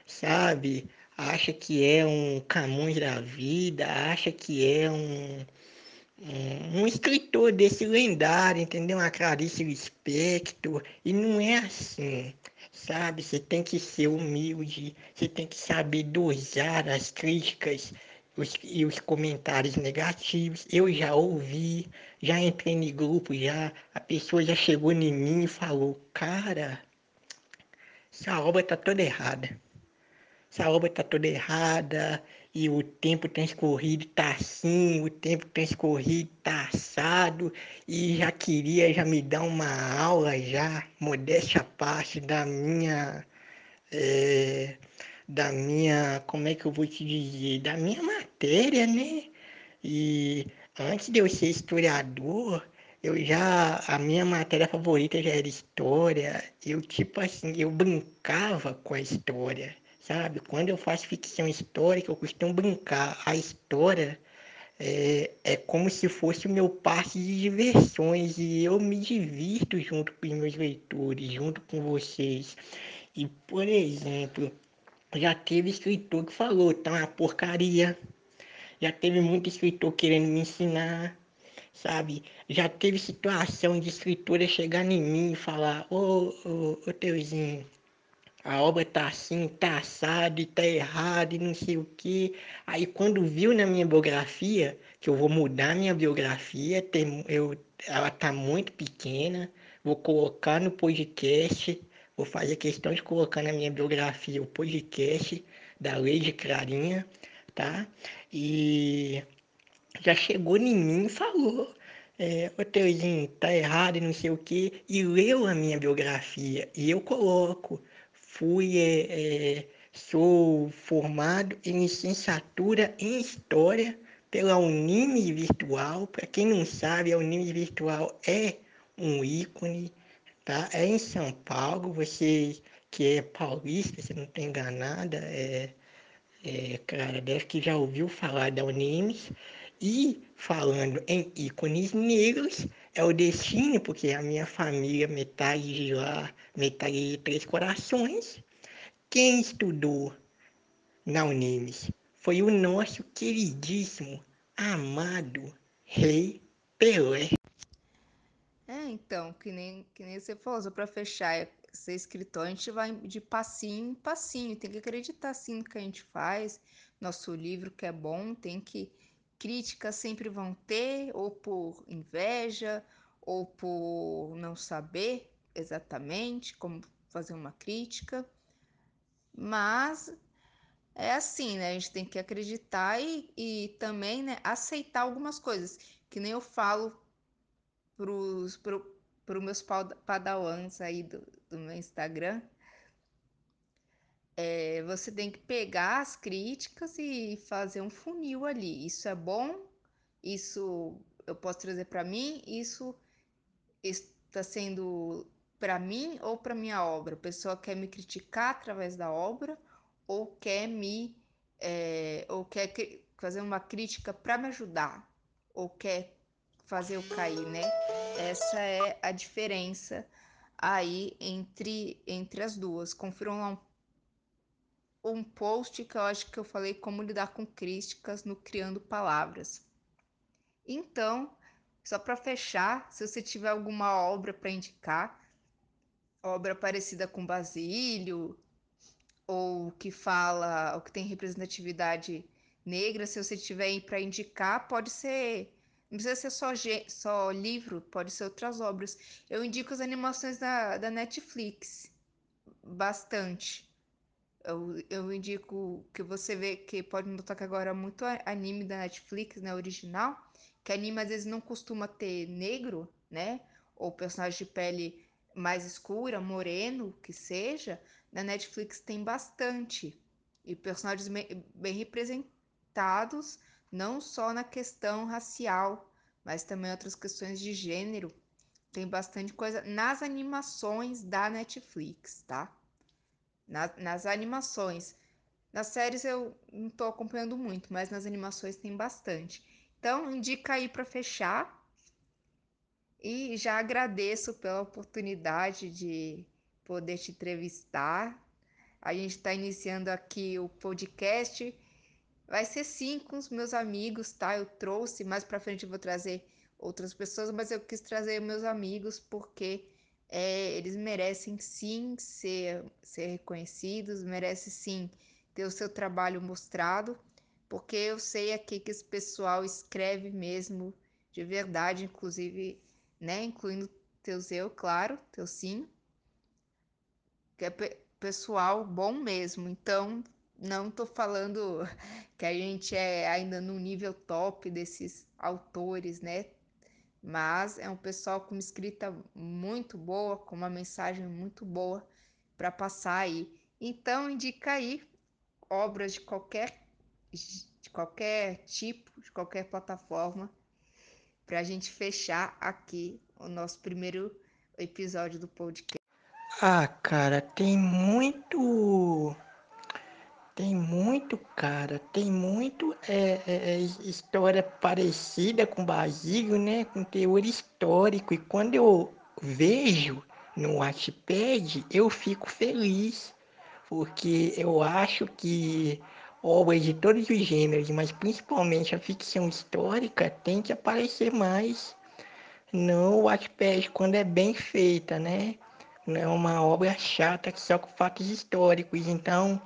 sabe? Acha que é um Camões da vida, acha que é um, um, um escritor desse lendário, entendeu? Uma Clarice Lispector, e não é assim, sabe? Você tem que ser humilde, você tem que saber dosar as críticas os, e os comentários negativos. Eu já ouvi, já entrei em grupo, já a pessoa já chegou em mim e falou, cara, essa obra tá toda errada. Essa obra tá toda errada e o tempo transcorrido tá assim, o tempo transcorrido tá assado e já queria já me dar uma aula já, modéstia parte da minha é, da minha, como é que eu vou te dizer, da minha matéria, né? E antes de eu ser historiador, eu já, a minha matéria favorita já era história. Eu, tipo assim, eu brincava com a história, sabe? Quando eu faço ficção histórica, eu costumo brincar. A história é, é como se fosse o meu parque de diversões e eu me divirto junto com os meus leitores, junto com vocês. E, por exemplo, já teve escritor que falou, tá uma porcaria. Já teve muito escritor querendo me ensinar, sabe? Já teve situação de escritora chegar em mim e falar, ô, ô, ô Teuzinho, a obra tá assim, tá assado e tá errado e não sei o que. Aí quando viu na minha biografia, que eu vou mudar minha biografia, tem, eu, ela tá muito pequena, vou colocar no podcast Vou fazer questão de colocar na minha biografia o podcast da Lady Clarinha, tá? E já chegou em mim e falou, é, ô Teuzinho, tá errado e não sei o que, e leu a minha biografia, e eu coloco, fui, é, é, sou formado em licenciatura em História pela Unime Virtual, para quem não sabe, a Unime Virtual é um ícone tá? É em São Paulo, você que é paulista, se não tem enganada, é, é, cara, deve que já ouviu falar da Unimes. E falando em ícones negros, é o destino, porque a minha família, metade de lá, metade de Três Corações. Quem estudou na Unimes foi o nosso queridíssimo, amado Rei Pelé. É, então, que nem, que nem você falou, só para fechar, ser escritor, a gente vai de passinho em passinho, tem que acreditar sim no que a gente faz, nosso livro que é bom, tem que. Críticas sempre vão ter, ou por inveja, ou por não saber exatamente como fazer uma crítica, mas é assim, né? A gente tem que acreditar e, e também né, aceitar algumas coisas, que nem eu falo para os pro, pro meus padawans aí do, do meu Instagram, é, você tem que pegar as críticas e fazer um funil ali. Isso é bom, isso eu posso trazer para mim, isso está sendo para mim ou para minha obra. A pessoa quer me criticar através da obra ou quer me é, ou quer fazer uma crítica para me ajudar ou quer fazer eu cair, né? Essa é a diferença aí entre entre as duas. Confiram lá um um post que eu acho que eu falei como lidar com críticas no Criando Palavras. Então, só para fechar, se você tiver alguma obra para indicar, obra parecida com Basílio, ou que fala, ou que tem representatividade negra, se você tiver para indicar, pode ser, não precisa ser só, só livro, pode ser outras obras. Eu indico as animações da, da Netflix, bastante. Eu, eu indico que você vê que pode notar que agora muito anime da Netflix, né, original, que anime às vezes não costuma ter negro, né, ou personagem de pele mais escura, moreno, que seja, na Netflix tem bastante. E personagens bem representados, não só na questão racial, mas também outras questões de gênero. Tem bastante coisa nas animações da Netflix, tá? Na, nas animações. Nas séries eu não estou acompanhando muito, mas nas animações tem bastante. Então, indica aí para fechar. E já agradeço pela oportunidade de poder te entrevistar. A gente está iniciando aqui o podcast. Vai ser sim com os meus amigos, tá? Eu trouxe, mais para frente eu vou trazer outras pessoas, mas eu quis trazer meus amigos porque é, eles merecem sim ser, ser reconhecidos, merecem sim ter o seu trabalho mostrado, porque eu sei aqui que esse pessoal escreve mesmo de verdade, inclusive, né, incluindo teus eu, claro, teu sim, que é pe pessoal bom mesmo. Então, não tô falando que a gente é ainda no nível top desses autores, né? Mas é um pessoal com uma escrita muito boa, com uma mensagem muito boa para passar aí. Então indica aí obras de qualquer de qualquer tipo, de qualquer plataforma, para a gente fechar aqui o nosso primeiro episódio do podcast. Ah, cara, tem muito tem muito, cara, tem muito é, é, é, história parecida com Basílio, né? Com teor histórico. E quando eu vejo no Wattpad, eu fico feliz, porque eu acho que obras de todos os gêneros, mas principalmente a ficção histórica, tem que aparecer mais no Wattpad quando é bem feita, né? Não é uma obra chata que só com fatos históricos. Então,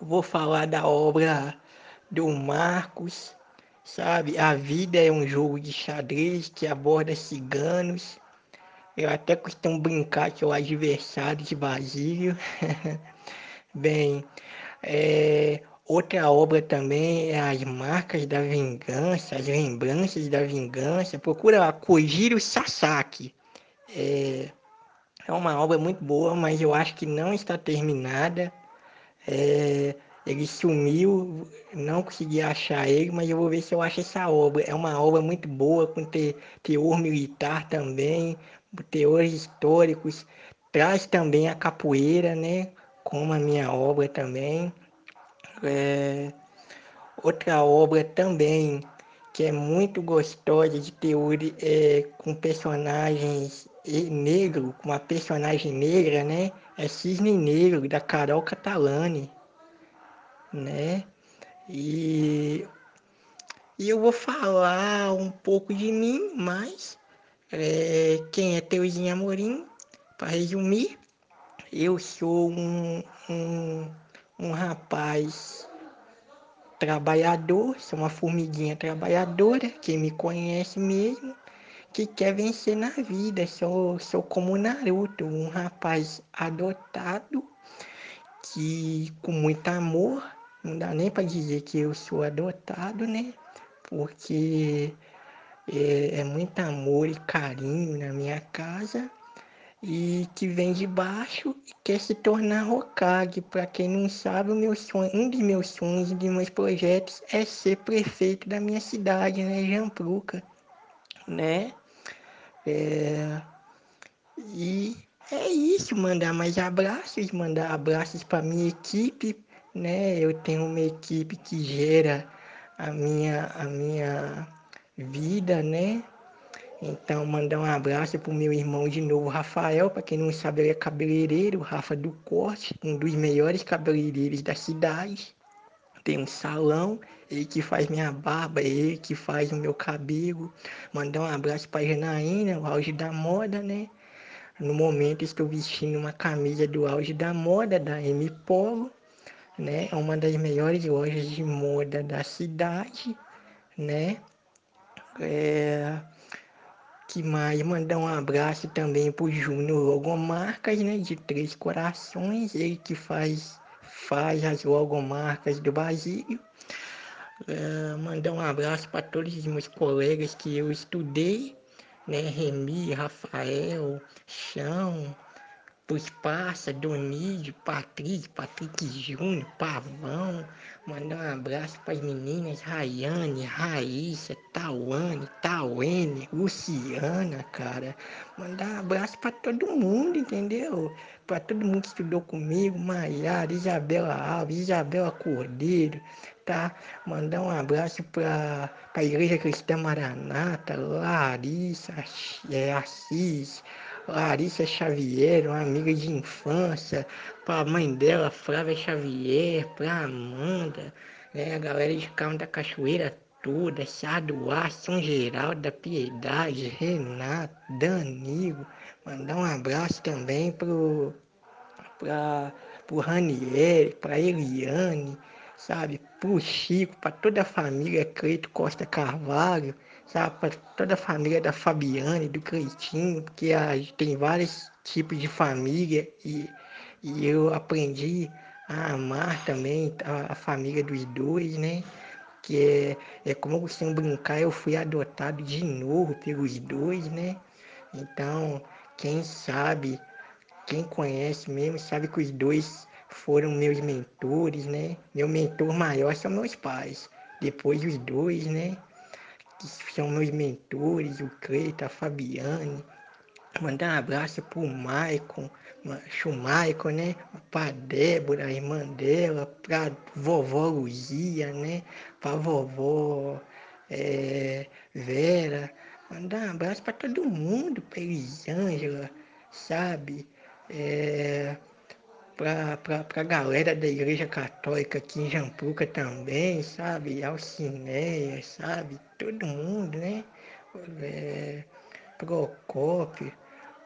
vou falar da obra do Marcos, sabe? A vida é um jogo de xadrez que aborda ciganos. Eu até costumo brincar que é o adversário de Basílio. Bem, é, outra obra também é As Marcas da Vingança, As Lembranças da Vingança. Procura Kojiro Sasaki. É, é uma obra muito boa, mas eu acho que não está terminada. É, ele sumiu, não consegui achar ele, mas eu vou ver se eu acho essa obra. É uma obra muito boa, com te, teor militar também, teores históricos. Traz também a capoeira, né? Como a minha obra também. É, outra obra também que é muito gostosa de teor é, com personagens negro, com uma personagem negra, né? É Cisne Negro, da Carol Catalani, né? E, e eu vou falar um pouco de mim, mas é, quem é Teuzinho Amorim, para resumir, eu sou um, um, um rapaz trabalhador, sou uma formiguinha trabalhadora, quem me conhece mesmo, que quer vencer na vida. Sou, sou como Naruto, um rapaz adotado que com muito amor, não dá nem para dizer que eu sou adotado, né? Porque é, é muito amor e carinho na minha casa e que vem de baixo e quer se tornar Hokage. Para quem não sabe, meu sonho, um dos meus sonhos, um dos meus projetos é ser prefeito da minha cidade, né, Jampruca, né? É... E é isso, mandar mais abraços, mandar abraços para minha equipe, né? Eu tenho uma equipe que gera a minha a minha vida, né? Então, mandar um abraço pro meu irmão de novo, Rafael. Para quem não sabe, ele é cabeleireiro, Rafa do Corte, um dos melhores cabeleireiros da cidade. Tem um salão, ele que faz minha barba, ele que faz o meu cabelo. Mandar um abraço para Janaína, o auge da moda, né? No momento estou vestindo uma camisa do auge da moda da M Polo, né? É uma das melhores lojas de moda da cidade, né? É que mais mandar um abraço também pro Júnior Logomarcas, né, de Três Corações, ele que faz, faz as logomarcas do Basílio. Uh, mandar um abraço para todos os meus colegas que eu estudei, né, Remy, Rafael, Chão, Puspaça, Donídio, Patrick, Patrick Júnior, Pavão. Mandar um abraço para as meninas Rayane, Raíssa, Tawane, Tauene, Luciana, cara. Mandar um abraço para todo mundo, entendeu? Para todo mundo que estudou comigo, Maiara, Isabela Alves, Isabela Cordeiro, tá? Mandar um abraço para a Igreja Cristã Maranata, Larissa, é, Assis, Larissa Xavier, uma amiga de infância, para a mãe dela, Flávia Xavier, para Amanda, né, a galera de Carmo da Cachoeira toda, Saduá, São Geraldo da Piedade, Renato, Danilo, mandar um abraço também pro, pra, pro Ranieri, pra Eliane, sabe, pro Chico, para toda a família Cleito Costa Carvalho, sabe, toda a família da Fabiane, do Cleitinho, porque a, tem vários tipos de família e, e eu aprendi a amar também a, a família dos dois, né? Que é, é como eu costumo brincar, eu fui adotado de novo pelos dois, né? Então, quem sabe, quem conhece mesmo, sabe que os dois foram meus mentores, né? Meu mentor maior são meus pais. Depois os dois, né? Que são meus mentores, o Cleita, a Fabiane. Mandar um abraço pro Maicon, Michael, né? Pra Débora, a irmã dela, pra vovó Luzia, né? Pra vovó é, Vera. Mandar um abraço pra todo mundo, pra Elisângela, sabe? É, pra, pra galera da Igreja Católica aqui em Jampruca também, sabe? Alcineia, sabe? Todo mundo, né? É, Procópio.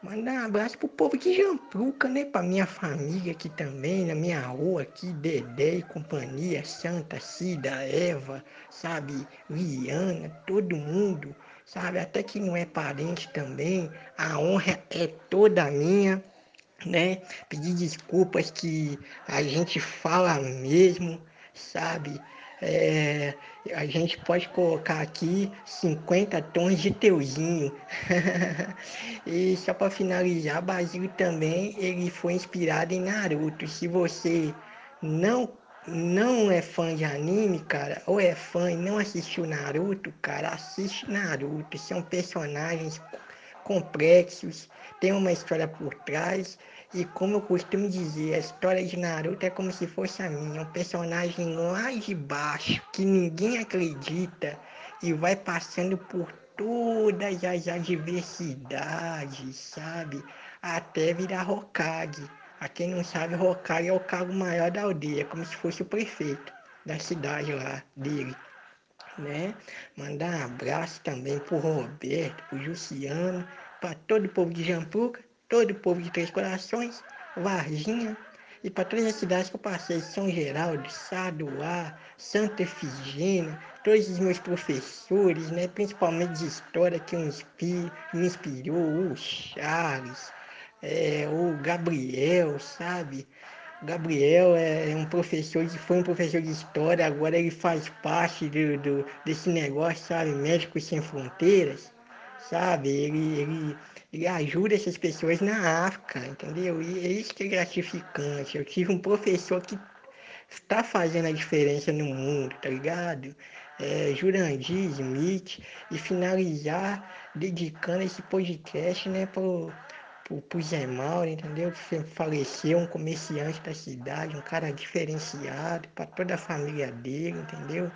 Mandar um abraço pro povo de Jampruca, né? Pra minha família aqui também, na minha rua aqui, Dedé e companhia, Santa, Cida, Eva, sabe? Liana, todo mundo, sabe? Até que não é parente também, a honra é toda minha né? Pedir desculpas que a gente fala mesmo, sabe? É, a gente pode colocar aqui 50 tons de teuzinho. e só para finalizar, Basílio também ele foi inspirado em Naruto. Se você não não é fã de anime, cara, ou é fã e não assistiu Naruto, cara, assiste Naruto. São personagens complexos, tem uma história por trás e como eu costumo dizer, a história de Naruto é como se fosse a minha, um personagem lá de baixo, que ninguém acredita e vai passando por todas as adversidades, sabe? Até virar Hokage. A quem não sabe, Hokage é o cargo maior da aldeia, como se fosse o prefeito da cidade lá dele. Né? Mandar um abraço também pro Roberto, pro Luciano, para todo o povo de Jampuca todo o povo de Três Corações, Varginha, E para todas as cidades que eu passei, São Geraldo, Sadoá, Santa Efigênia, todos os meus professores, né, principalmente de história que me inspirou, o Charles, é, o Gabriel, sabe? O Gabriel é um professor, foi um professor de história, agora ele faz parte do, do desse negócio, sabe? Médicos Sem Fronteiras, sabe? Ele, ele, ele ajuda essas pessoas na África, entendeu? E é isso que é gratificante. Eu tive um professor que está fazendo a diferença no mundo, tá ligado? É, Jurandir Smith, e finalizar dedicando esse podcast, né, pro, pro, pro Zé Mauro, entendeu? Que faleceu, um comerciante da cidade, um cara diferenciado, para toda a família dele, entendeu?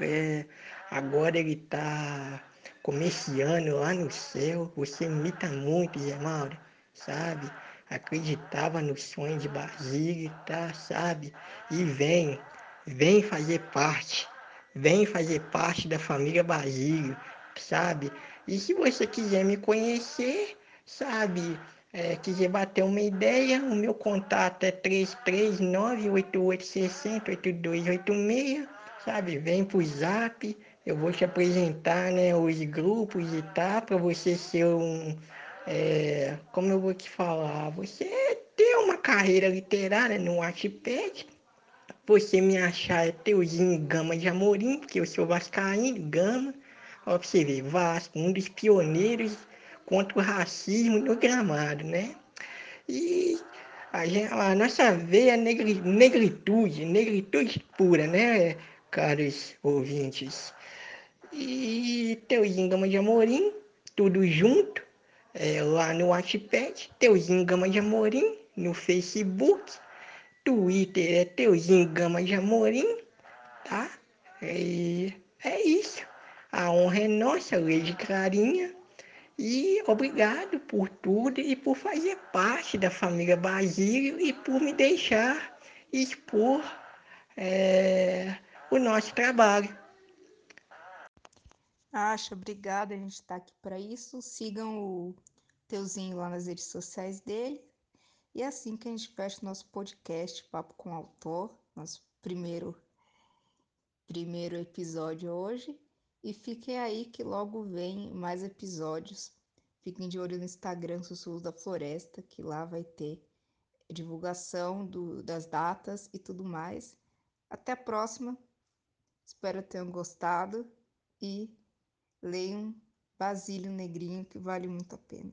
É, agora ele está comerciando lá no céu. Você imita muito, Zé Mauro, sabe? Acreditava no sonho de Basílio, tá? Sabe? E vem, vem fazer parte, vem fazer parte da família Basílio, sabe? E se você quiser me conhecer, sabe? É, quiser bater uma ideia, o meu contato é 339 8860 8286 sabe? Vem pro zap, eu vou te apresentar, né, os grupos e tal, para você ser um, é, como eu vou te falar, você ter uma carreira literária no Wattpad, você me achar é Teuzinho Gama de Amorim, porque eu sou vascaíno, Gama, ó, pra você ver, Vasco, um dos pioneiros contra o racismo no gramado, né? E a, gente, a nossa veia negri, negritude, negritude pura, né, caros ouvintes? E Teuzinho Gama de Amorim, tudo junto, é, lá no Wattpad, Teuzinho Gama de Amorim, no Facebook, Twitter é Teuzinho Gama de Amorim, tá? E é isso. A honra é nossa, Lady Clarinha. E obrigado por tudo e por fazer parte da família Basílio e por me deixar expor é, o nosso trabalho. Acha, obrigada. A gente está aqui para isso. Sigam o Teuzinho lá nas redes sociais dele. E é assim que a gente fecha o nosso podcast Papo com o Autor, nosso primeiro, primeiro episódio hoje. E fiquem aí que logo vem mais episódios. Fiquem de olho no Instagram Sussurros da Floresta, que lá vai ter divulgação do, das datas e tudo mais. Até a próxima. Espero que tenham gostado e leiam Basílio Negrinho, que vale muito a pena.